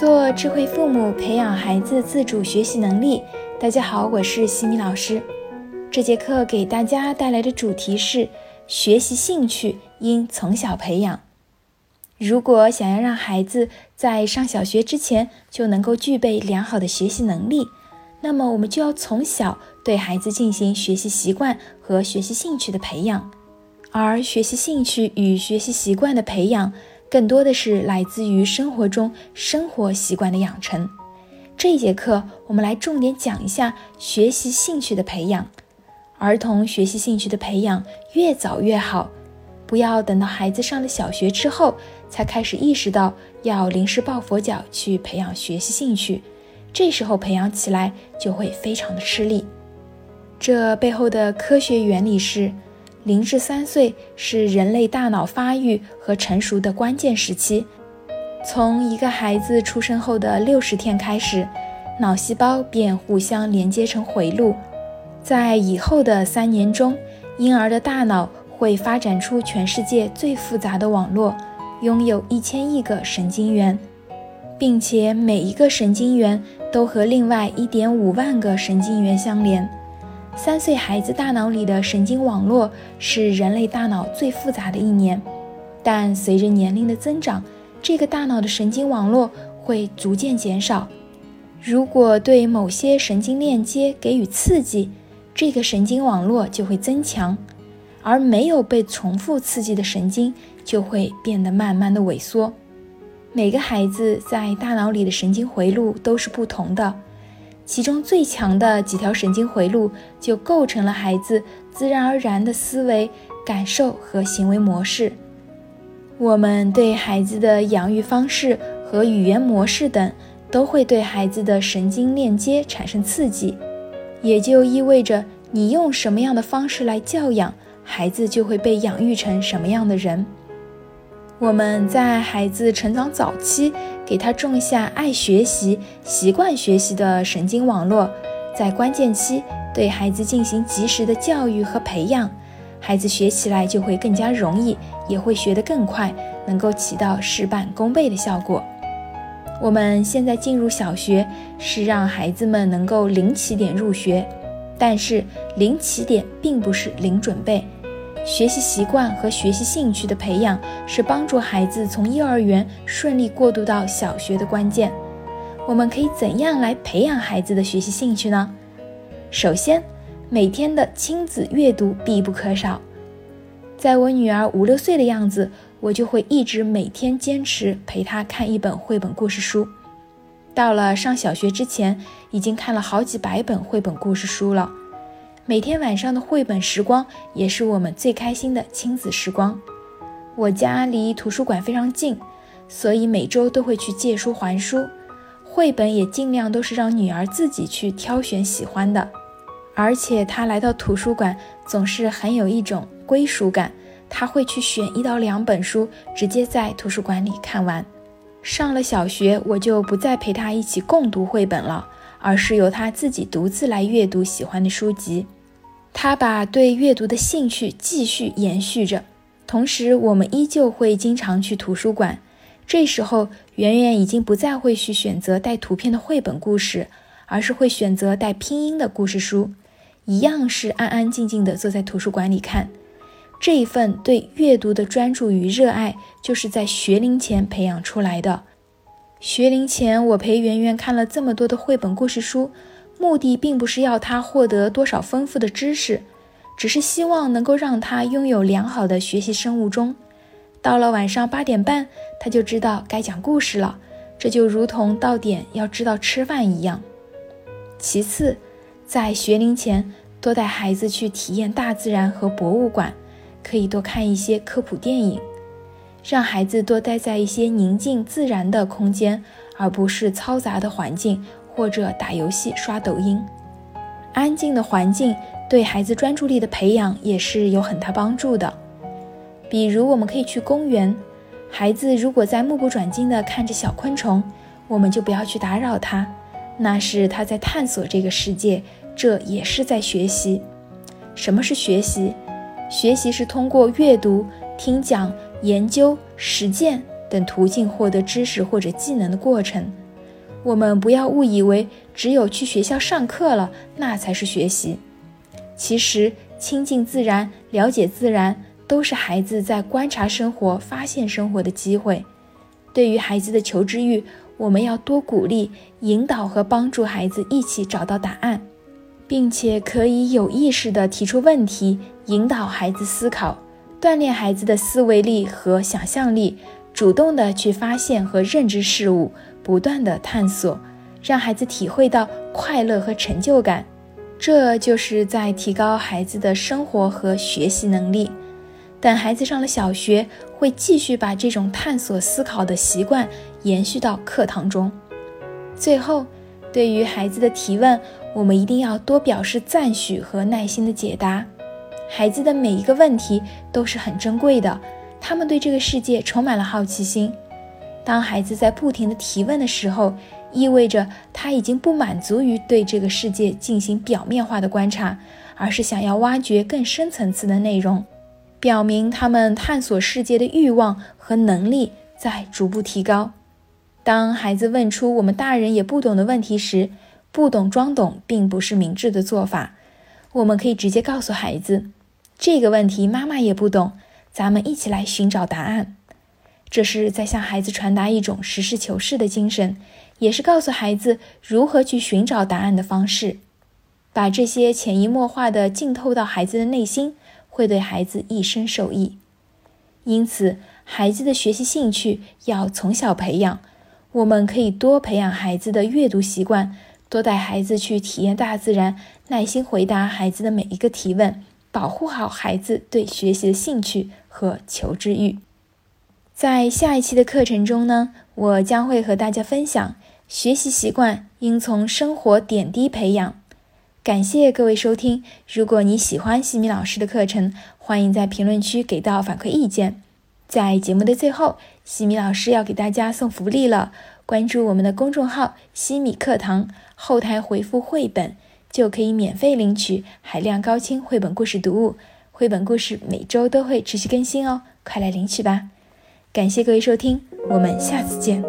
做智慧父母，培养孩子自主学习能力。大家好，我是西米老师。这节课给大家带来的主题是：学习兴趣应从小培养。如果想要让孩子在上小学之前就能够具备良好的学习能力，那么我们就要从小对孩子进行学习习惯和学习兴趣的培养。而学习兴趣与学习习惯的培养。更多的是来自于生活中生活习惯的养成。这一节课，我们来重点讲一下学习兴趣的培养。儿童学习兴趣的培养越早越好，不要等到孩子上了小学之后才开始意识到要临时抱佛脚去培养学习兴趣，这时候培养起来就会非常的吃力。这背后的科学原理是。零至三岁是人类大脑发育和成熟的关键时期。从一个孩子出生后的六十天开始，脑细胞便互相连接成回路。在以后的三年中，婴儿的大脑会发展出全世界最复杂的网络，拥有一千亿个神经元，并且每一个神经元都和另外一点五万个神经元相连。三岁孩子大脑里的神经网络是人类大脑最复杂的一年，但随着年龄的增长，这个大脑的神经网络会逐渐减少。如果对某些神经链接给予刺激，这个神经网络就会增强；而没有被重复刺激的神经就会变得慢慢的萎缩。每个孩子在大脑里的神经回路都是不同的。其中最强的几条神经回路就构成了孩子自然而然的思维、感受和行为模式。我们对孩子的养育方式和语言模式等，都会对孩子的神经链接产生刺激，也就意味着你用什么样的方式来教养孩子，就会被养育成什么样的人。我们在孩子成长早期，给他种下爱学习、习惯学习的神经网络，在关键期对孩子进行及时的教育和培养，孩子学起来就会更加容易，也会学得更快，能够起到事半功倍的效果。我们现在进入小学，是让孩子们能够零起点入学，但是零起点并不是零准备。学习习惯和学习兴趣的培养是帮助孩子从幼儿园顺利过渡到小学的关键。我们可以怎样来培养孩子的学习兴趣呢？首先，每天的亲子阅读必不可少。在我女儿五六岁的样子，我就会一直每天坚持陪她看一本绘本故事书。到了上小学之前，已经看了好几百本绘本故事书了。每天晚上的绘本时光也是我们最开心的亲子时光。我家离图书馆非常近，所以每周都会去借书还书。绘本也尽量都是让女儿自己去挑选喜欢的，而且她来到图书馆总是很有一种归属感。她会去选一到两本书，直接在图书馆里看完。上了小学，我就不再陪她一起共读绘本了，而是由她自己独自来阅读喜欢的书籍。他把对阅读的兴趣继续延续着，同时我们依旧会经常去图书馆。这时候，圆圆已经不再会去选择带图片的绘本故事，而是会选择带拼音的故事书，一样是安安静静的坐在图书馆里看。这一份对阅读的专注与热爱，就是在学龄前培养出来的。学龄前，我陪圆圆看了这么多的绘本故事书。目的并不是要他获得多少丰富的知识，只是希望能够让他拥有良好的学习生物钟。到了晚上八点半，他就知道该讲故事了，这就如同到点要知道吃饭一样。其次，在学龄前多带孩子去体验大自然和博物馆，可以多看一些科普电影，让孩子多待在一些宁静自然的空间，而不是嘈杂的环境。或者打游戏、刷抖音，安静的环境对孩子专注力的培养也是有很大帮助的。比如，我们可以去公园，孩子如果在目不转睛地看着小昆虫，我们就不要去打扰他，那是他在探索这个世界，这也是在学习。什么是学习？学习是通过阅读、听讲、研究、实践等途径获得知识或者技能的过程。我们不要误以为只有去学校上课了，那才是学习。其实，亲近自然、了解自然，都是孩子在观察生活、发现生活的机会。对于孩子的求知欲，我们要多鼓励、引导和帮助孩子一起找到答案，并且可以有意识地提出问题，引导孩子思考，锻炼孩子的思维力和想象力，主动地去发现和认知事物。不断的探索，让孩子体会到快乐和成就感，这就是在提高孩子的生活和学习能力。等孩子上了小学，会继续把这种探索思考的习惯延续到课堂中。最后，对于孩子的提问，我们一定要多表示赞许和耐心的解答。孩子的每一个问题都是很珍贵的，他们对这个世界充满了好奇心。当孩子在不停的提问的时候，意味着他已经不满足于对这个世界进行表面化的观察，而是想要挖掘更深层次的内容，表明他们探索世界的欲望和能力在逐步提高。当孩子问出我们大人也不懂的问题时，不懂装懂并不是明智的做法。我们可以直接告诉孩子，这个问题妈妈也不懂，咱们一起来寻找答案。这是在向孩子传达一种实事求是的精神，也是告诉孩子如何去寻找答案的方式。把这些潜移默化的浸透到孩子的内心，会对孩子一生受益。因此，孩子的学习兴趣要从小培养。我们可以多培养孩子的阅读习惯，多带孩子去体验大自然，耐心回答孩子的每一个提问，保护好孩子对学习的兴趣和求知欲。在下一期的课程中呢，我将会和大家分享学习习惯应从生活点滴培养。感谢各位收听，如果你喜欢西米老师的课程，欢迎在评论区给到反馈意见。在节目的最后，西米老师要给大家送福利了，关注我们的公众号“西米课堂”，后台回复“绘本”就可以免费领取海量高清绘本故事读物。绘本故事每周都会持续更新哦快来领取吧。感谢各位收听我们下次见。